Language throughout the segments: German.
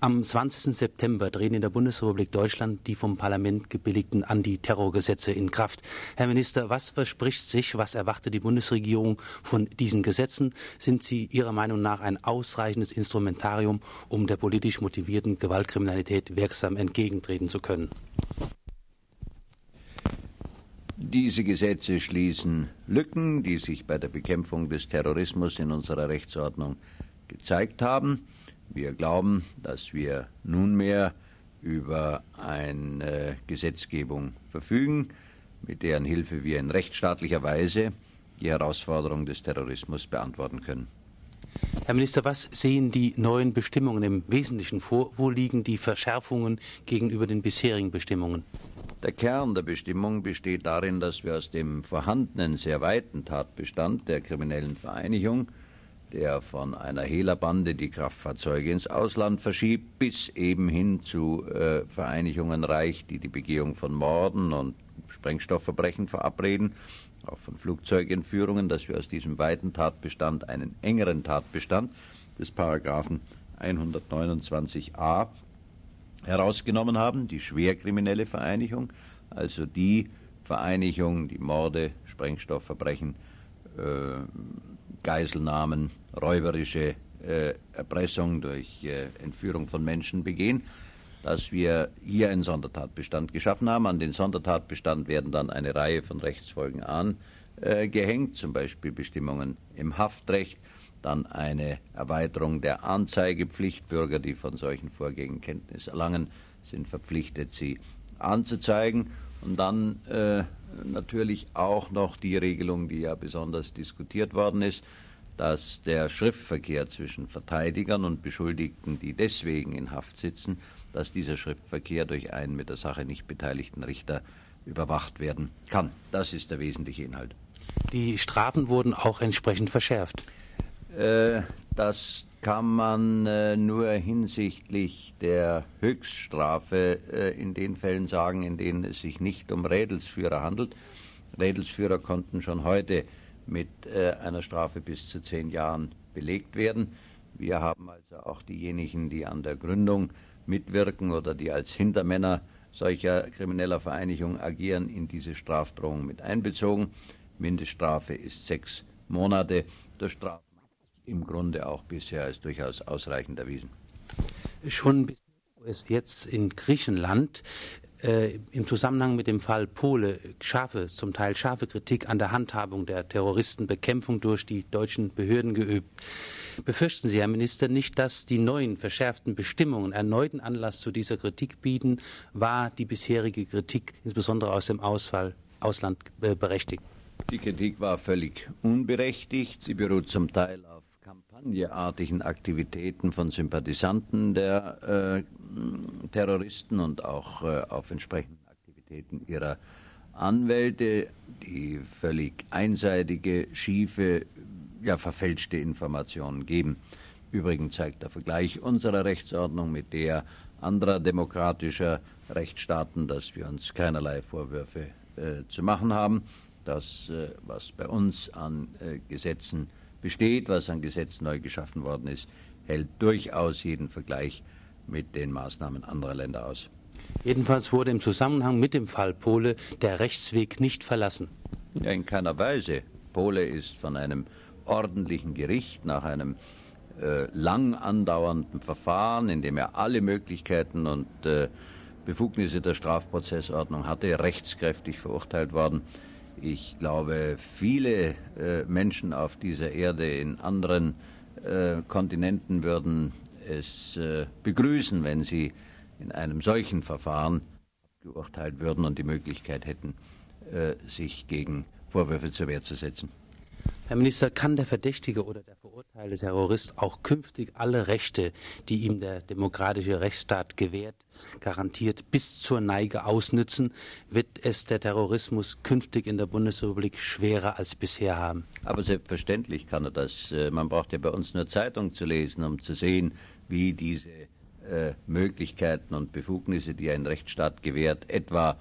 Am 20. September treten in der Bundesrepublik Deutschland die vom Parlament gebilligten Antiterrorgesetze in Kraft. Herr Minister, was verspricht sich, was erwartet die Bundesregierung von diesen Gesetzen? Sind sie Ihrer Meinung nach ein ausreichendes Instrumentarium, um der politisch motivierten Gewaltkriminalität wirksam entgegentreten zu können? Diese Gesetze schließen Lücken, die sich bei der Bekämpfung des Terrorismus in unserer Rechtsordnung gezeigt haben. Wir glauben, dass wir nunmehr über eine Gesetzgebung verfügen, mit deren Hilfe wir in rechtsstaatlicher Weise die Herausforderung des Terrorismus beantworten können. Herr Minister, was sehen die neuen Bestimmungen im Wesentlichen vor? Wo liegen die Verschärfungen gegenüber den bisherigen Bestimmungen? Der Kern der Bestimmung besteht darin, dass wir aus dem vorhandenen sehr weiten Tatbestand der kriminellen Vereinigung der von einer Hehlerbande die Kraftfahrzeuge ins Ausland verschiebt, bis eben hin zu äh, Vereinigungen reicht, die die Begehung von Morden und Sprengstoffverbrechen verabreden, auch von Flugzeugentführungen, dass wir aus diesem weiten Tatbestand einen engeren Tatbestand des Paragraphen 129a herausgenommen haben, die schwerkriminelle Vereinigung, also die Vereinigung, die Morde, Sprengstoffverbrechen, äh, Geiselnahmen, räuberische äh, Erpressung durch äh, Entführung von Menschen begehen, dass wir hier einen Sondertatbestand geschaffen haben. An den Sondertatbestand werden dann eine Reihe von Rechtsfolgen angehängt, zum Beispiel Bestimmungen im Haftrecht, dann eine Erweiterung der Anzeigepflicht. Bürger, die von solchen Vorgängen Kenntnis erlangen, sind verpflichtet, sie anzuzeigen. Und dann äh, natürlich auch noch die Regelung, die ja besonders diskutiert worden ist, dass der Schriftverkehr zwischen Verteidigern und Beschuldigten, die deswegen in Haft sitzen, dass dieser Schriftverkehr durch einen mit der Sache nicht beteiligten Richter überwacht werden kann. Das ist der wesentliche Inhalt. Die Strafen wurden auch entsprechend verschärft. Äh, das kann man äh, nur hinsichtlich der Höchststrafe äh, in den Fällen sagen, in denen es sich nicht um Rädelsführer handelt. Rädelsführer konnten schon heute mit äh, einer Strafe bis zu zehn Jahren belegt werden. Wir haben also auch diejenigen, die an der Gründung mitwirken oder die als Hintermänner solcher krimineller Vereinigung agieren, in diese Strafdrohung mit einbezogen. Mindeststrafe ist sechs Monate. Der Straf im Grunde auch bisher als durchaus ausreichend erwiesen. Schon ist jetzt in Griechenland äh, im Zusammenhang mit dem Fall Pole scharfe, zum Teil scharfe Kritik an der Handhabung der Terroristenbekämpfung durch die deutschen Behörden geübt. Befürchten Sie, Herr Minister, nicht, dass die neuen verschärften Bestimmungen erneuten Anlass zu dieser Kritik bieten? War die bisherige Kritik, insbesondere aus dem Ausfall, Ausland, äh, berechtigt? Die Kritik war völlig unberechtigt. Sie beruht zum Teil auf kampagneartigen Aktivitäten von Sympathisanten der äh, Terroristen und auch äh, auf entsprechenden Aktivitäten ihrer Anwälte, die völlig einseitige, schiefe, ja verfälschte Informationen geben. Übrigens zeigt der Vergleich unserer Rechtsordnung mit der anderer demokratischer Rechtsstaaten, dass wir uns keinerlei Vorwürfe äh, zu machen haben. Das, äh, was bei uns an äh, Gesetzen besteht, was an Gesetz neu geschaffen worden ist, hält durchaus jeden Vergleich mit den Maßnahmen anderer Länder aus. Jedenfalls wurde im Zusammenhang mit dem Fall Pole der Rechtsweg nicht verlassen. Ja, in keiner Weise. Pole ist von einem ordentlichen Gericht nach einem äh, lang andauernden Verfahren, in dem er alle Möglichkeiten und äh, Befugnisse der Strafprozessordnung hatte, rechtskräftig verurteilt worden. Ich glaube, viele äh, Menschen auf dieser Erde in anderen äh, Kontinenten würden es äh, begrüßen, wenn sie in einem solchen Verfahren geurteilt würden und die Möglichkeit hätten, äh, sich gegen Vorwürfe zur Wehr zu setzen. Herr Minister, kann der Verdächtige oder der verurteilte Terrorist auch künftig alle Rechte, die ihm der demokratische Rechtsstaat gewährt, garantiert, bis zur Neige ausnützen? Wird es der Terrorismus künftig in der Bundesrepublik schwerer als bisher haben? Aber selbstverständlich kann er das. Äh, man braucht ja bei uns nur Zeitung zu lesen, um zu sehen, wie diese äh, Möglichkeiten und Befugnisse, die ein Rechtsstaat gewährt, etwa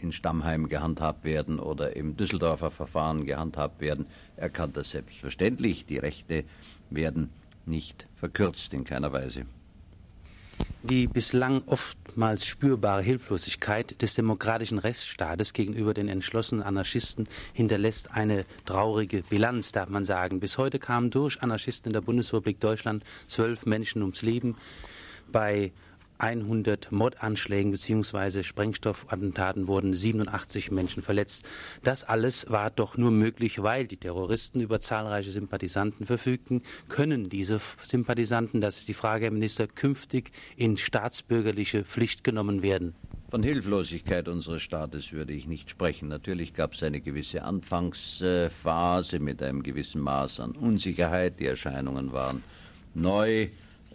in Stammheim gehandhabt werden oder im Düsseldorfer Verfahren gehandhabt werden. Er kann das selbstverständlich. Die Rechte werden nicht verkürzt in keiner Weise. Die bislang oftmals spürbare Hilflosigkeit des demokratischen Rechtsstaates gegenüber den entschlossenen Anarchisten hinterlässt eine traurige Bilanz, darf man sagen. Bis heute kamen durch Anarchisten in der Bundesrepublik Deutschland zwölf Menschen ums Leben. Bei 100 Mordanschlägen bzw. Sprengstoffattentaten wurden 87 Menschen verletzt. Das alles war doch nur möglich, weil die Terroristen über zahlreiche Sympathisanten verfügten. Können diese Sympathisanten, das ist die Frage, Herr Minister, künftig in staatsbürgerliche Pflicht genommen werden? Von Hilflosigkeit unseres Staates würde ich nicht sprechen. Natürlich gab es eine gewisse Anfangsphase mit einem gewissen Maß an Unsicherheit. Die Erscheinungen waren neu.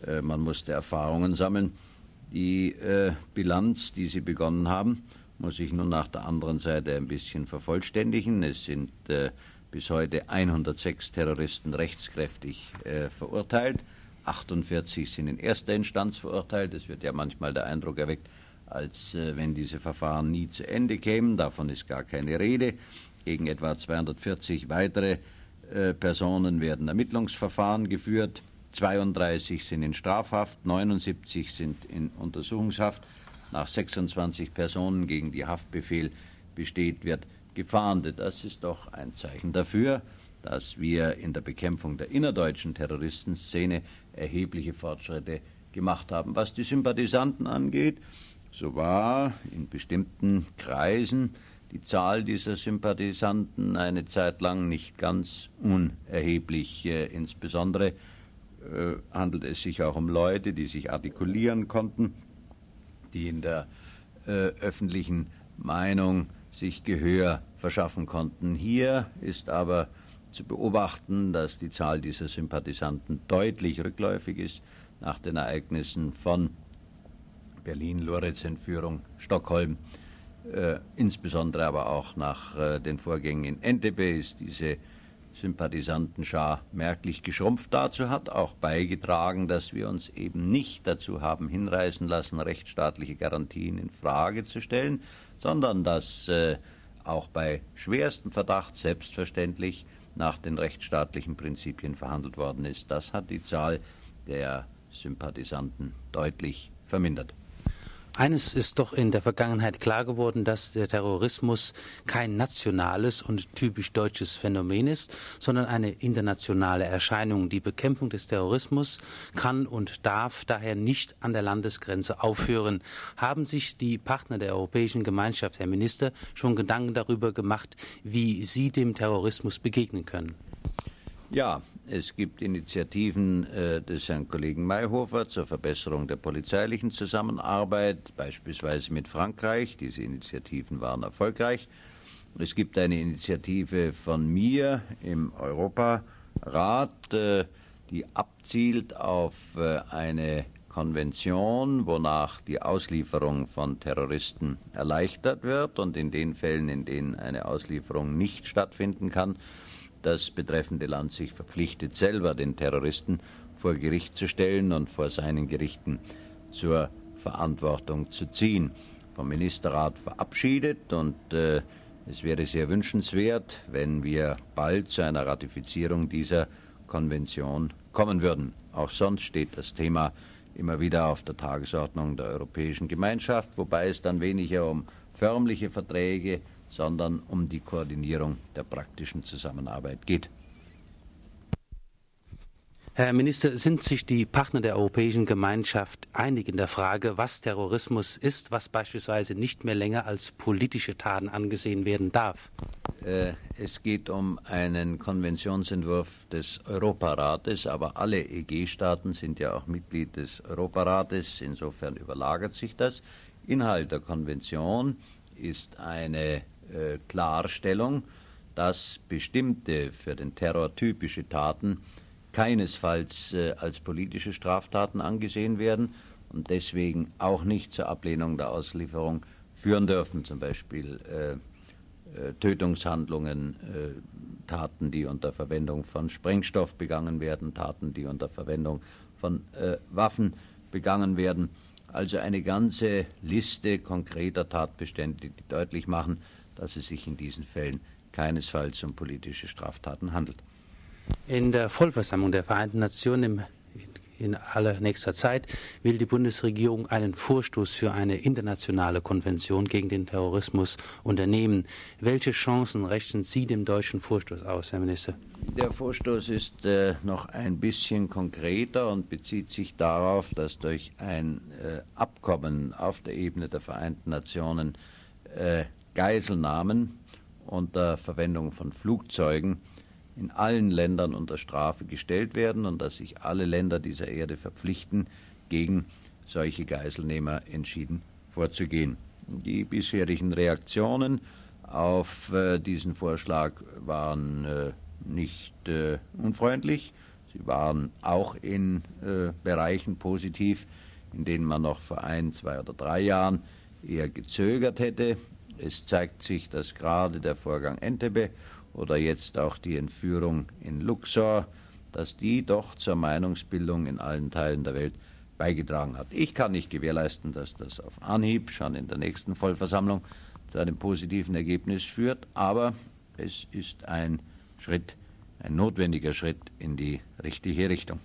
Äh, man musste Erfahrungen sammeln. Die äh, Bilanz, die Sie begonnen haben, muss ich nun nach der anderen Seite ein bisschen vervollständigen. Es sind äh, bis heute 106 Terroristen rechtskräftig äh, verurteilt. 48 sind in erster Instanz verurteilt. Es wird ja manchmal der Eindruck erweckt, als äh, wenn diese Verfahren nie zu Ende kämen. Davon ist gar keine Rede. Gegen etwa 240 weitere äh, Personen werden Ermittlungsverfahren geführt. 32 sind in Strafhaft, 79 sind in Untersuchungshaft. Nach 26 Personen, gegen die Haftbefehl besteht, wird gefahndet. Das ist doch ein Zeichen dafür, dass wir in der Bekämpfung der innerdeutschen Terroristenszene erhebliche Fortschritte gemacht haben. Was die Sympathisanten angeht, so war in bestimmten Kreisen die Zahl dieser Sympathisanten eine Zeit lang nicht ganz unerheblich, äh, insbesondere handelt es sich auch um Leute, die sich artikulieren konnten, die in der äh, öffentlichen Meinung sich Gehör verschaffen konnten. Hier ist aber zu beobachten, dass die Zahl dieser Sympathisanten deutlich rückläufig ist nach den Ereignissen von Berlin, Lorenz-Entführung, Stockholm, äh, insbesondere aber auch nach äh, den Vorgängen in Entebbe ist diese Sympathisantenschar merklich geschrumpft. Dazu hat auch beigetragen, dass wir uns eben nicht dazu haben hinreißen lassen, rechtsstaatliche Garantien in Frage zu stellen, sondern dass äh, auch bei schwerstem Verdacht selbstverständlich nach den rechtsstaatlichen Prinzipien verhandelt worden ist. Das hat die Zahl der Sympathisanten deutlich vermindert. Eines ist doch in der Vergangenheit klar geworden, dass der Terrorismus kein nationales und typisch deutsches Phänomen ist, sondern eine internationale Erscheinung. Die Bekämpfung des Terrorismus kann und darf daher nicht an der Landesgrenze aufhören. Haben sich die Partner der Europäischen Gemeinschaft, Herr Minister, schon Gedanken darüber gemacht, wie sie dem Terrorismus begegnen können? Ja, es gibt Initiativen äh, des Herrn Kollegen Mayhofer zur Verbesserung der polizeilichen Zusammenarbeit, beispielsweise mit Frankreich. Diese Initiativen waren erfolgreich. Es gibt eine Initiative von mir im Europarat, äh, die abzielt auf äh, eine Konvention, wonach die Auslieferung von Terroristen erleichtert wird und in den Fällen, in denen eine Auslieferung nicht stattfinden kann, das betreffende Land sich verpflichtet, selber den Terroristen vor Gericht zu stellen und vor seinen Gerichten zur Verantwortung zu ziehen. Vom Ministerrat verabschiedet und äh, es wäre sehr wünschenswert, wenn wir bald zu einer Ratifizierung dieser Konvention kommen würden. Auch sonst steht das Thema immer wieder auf der Tagesordnung der Europäischen Gemeinschaft, wobei es dann weniger um förmliche Verträge sondern um die Koordinierung der praktischen Zusammenarbeit geht. Herr Minister, sind sich die Partner der Europäischen Gemeinschaft einig in der Frage, was Terrorismus ist, was beispielsweise nicht mehr länger als politische Taten angesehen werden darf? Äh, es geht um einen Konventionsentwurf des Europarates, aber alle EG-Staaten sind ja auch Mitglied des Europarates, insofern überlagert sich das. Inhalt der Konvention ist eine äh, Klarstellung, dass bestimmte für den Terror typische Taten keinesfalls äh, als politische Straftaten angesehen werden und deswegen auch nicht zur Ablehnung der Auslieferung führen dürfen, zum Beispiel äh, äh, Tötungshandlungen, äh, Taten, die unter Verwendung von Sprengstoff begangen werden, Taten, die unter Verwendung von Waffen begangen werden. Also eine ganze Liste konkreter Tatbestände, die deutlich machen, dass es sich in diesen Fällen keinesfalls um politische Straftaten handelt. In der Vollversammlung der Vereinten Nationen in allernächster Zeit will die Bundesregierung einen Vorstoß für eine internationale Konvention gegen den Terrorismus unternehmen. Welche Chancen rechnen Sie dem deutschen Vorstoß aus, Herr Minister? Der Vorstoß ist äh, noch ein bisschen konkreter und bezieht sich darauf, dass durch ein äh, Abkommen auf der Ebene der Vereinten Nationen äh, Geiselnahmen unter Verwendung von Flugzeugen in allen Ländern unter Strafe gestellt werden und dass sich alle Länder dieser Erde verpflichten, gegen solche Geiselnehmer entschieden vorzugehen. Die bisherigen Reaktionen auf äh, diesen Vorschlag waren äh, nicht äh, unfreundlich. Sie waren auch in äh, Bereichen positiv, in denen man noch vor ein, zwei oder drei Jahren eher gezögert hätte. Es zeigt sich, dass gerade der Vorgang Entebbe oder jetzt auch die Entführung in Luxor, dass die doch zur Meinungsbildung in allen Teilen der Welt beigetragen hat. Ich kann nicht gewährleisten, dass das auf Anhieb schon in der nächsten Vollversammlung zu einem positiven Ergebnis führt, aber es ist ein Schritt, ein notwendiger Schritt in die richtige Richtung.